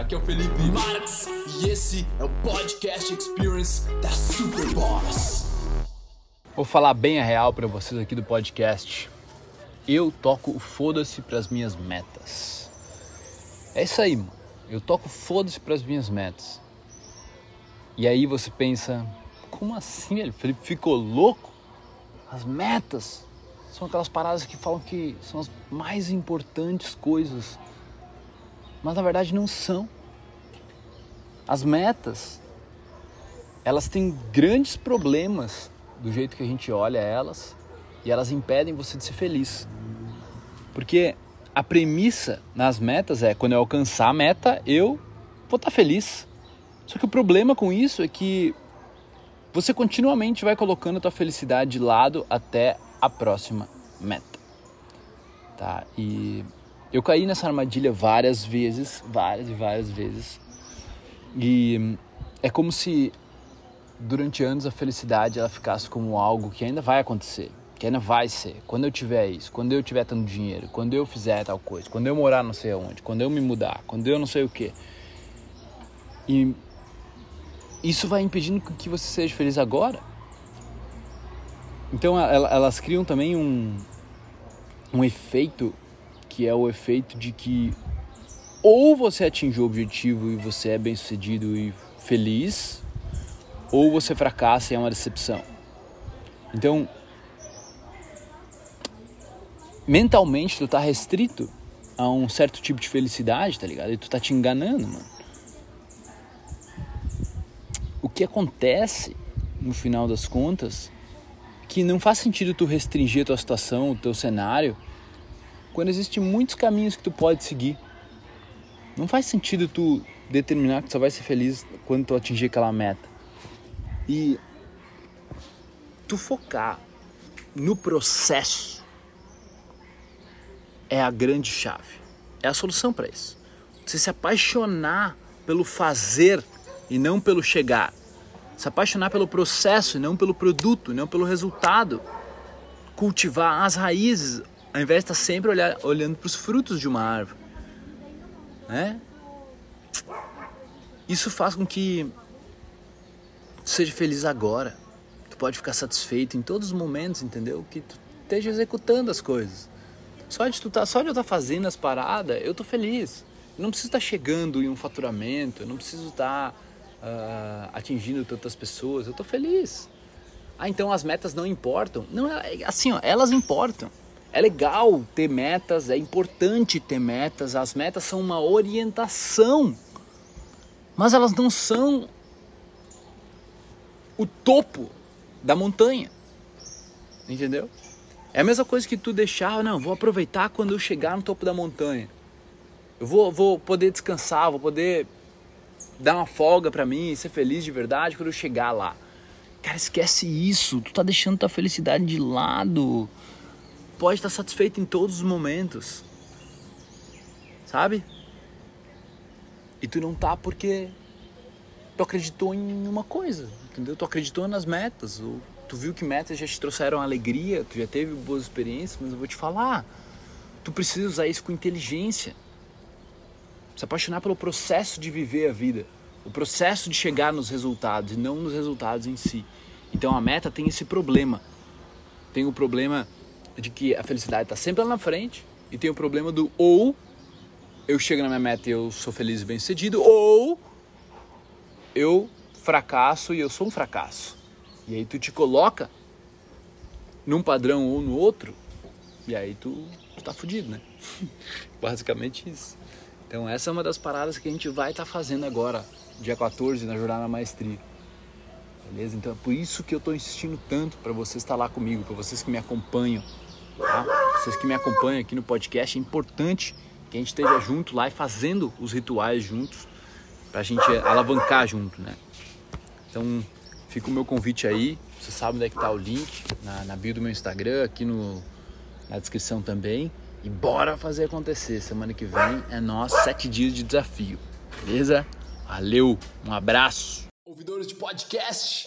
aqui é o Felipe Marx e esse é o Podcast Experience da Super Boss. Vou falar bem a real para vocês aqui do podcast. Eu toco o foda-se pras minhas metas. É isso aí, mano. Eu toco foda-se pras minhas metas. E aí você pensa, como assim, velho? Felipe ficou louco? As metas são aquelas paradas que falam que são as mais importantes coisas. Mas na verdade não são. As metas, elas têm grandes problemas do jeito que a gente olha elas e elas impedem você de ser feliz. Porque a premissa nas metas é quando eu alcançar a meta, eu vou estar feliz. Só que o problema com isso é que você continuamente vai colocando a tua felicidade de lado até a próxima meta. Tá? E eu caí nessa armadilha várias vezes, várias e várias vezes. E é como se durante anos a felicidade ela ficasse como algo que ainda vai acontecer, que ainda vai ser. Quando eu tiver isso, quando eu tiver tanto dinheiro, quando eu fizer tal coisa, quando eu morar não sei aonde, quando eu me mudar, quando eu não sei o que. E isso vai impedindo que você seja feliz agora. Então elas criam também um, um efeito que é o efeito de que ou você atinge o objetivo e você é bem sucedido e feliz, ou você fracassa e é uma decepção. Então, mentalmente tu tá restrito a um certo tipo de felicidade, tá ligado? E tu tá te enganando, mano. O que acontece no final das contas que não faz sentido tu restringir a tua situação, o teu cenário, quando existem muitos caminhos que tu pode seguir. Não faz sentido tu determinar que tu só vai ser feliz quando tu atingir aquela meta. E tu focar no processo é a grande chave. É a solução para isso. Você se apaixonar pelo fazer e não pelo chegar. Se apaixonar pelo processo e não pelo produto, não pelo resultado. Cultivar as raízes, ao invés de estar sempre olhar, olhando para os frutos de uma árvore. Né? Isso faz com que tu seja feliz agora. Tu pode ficar satisfeito em todos os momentos, entendeu? Que tu esteja executando as coisas. Só de, tu tá, só de eu estar tá fazendo as paradas, eu tô feliz. Eu não preciso estar tá chegando em um faturamento, eu não preciso estar tá uh, atingindo tantas pessoas, eu estou feliz. Ah, então as metas não importam? Não, é, assim, ó, elas importam. É legal ter metas, é importante ter metas. As metas são uma orientação, mas elas não são o topo da montanha. Entendeu? É a mesma coisa que tu deixar, não, vou aproveitar quando eu chegar no topo da montanha. Eu vou, vou poder descansar, vou poder dar uma folga para mim, ser feliz de verdade quando eu chegar lá. Cara, esquece isso. Tu tá deixando tua felicidade de lado. Pode estar satisfeito em todos os momentos. Sabe? E tu não tá porque tu acreditou em uma coisa, entendeu? Tu acreditou nas metas. Ou tu viu que metas já te trouxeram alegria, tu já teve boas experiências, mas eu vou te falar. Tu precisa usar isso com inteligência. Se apaixonar pelo processo de viver a vida, o processo de chegar nos resultados e não nos resultados em si. Então a meta tem esse problema. Tem o problema de que a felicidade está sempre lá na frente e tem o problema do ou eu chego na minha meta e eu sou feliz e bem sucedido ou eu fracasso e eu sou um fracasso. E aí tu te coloca num padrão ou no outro e aí tu, tu tá fudido, né? Basicamente isso. Então essa é uma das paradas que a gente vai estar tá fazendo agora, dia 14, na Jornada Maestria. Beleza? Então é por isso que eu estou insistindo tanto para vocês estar lá comigo, para vocês que me acompanham. Tá? Vocês que me acompanham aqui no podcast, é importante que a gente esteja junto lá e fazendo os rituais juntos, para a gente alavancar junto, né? Então fica o meu convite aí. Você sabe onde é que tá o link na, na bio do meu Instagram, aqui no, na descrição também. E bora fazer acontecer. Semana que vem é nós, sete dias de desafio. Beleza? Valeu, um abraço. Ouvidores de podcast,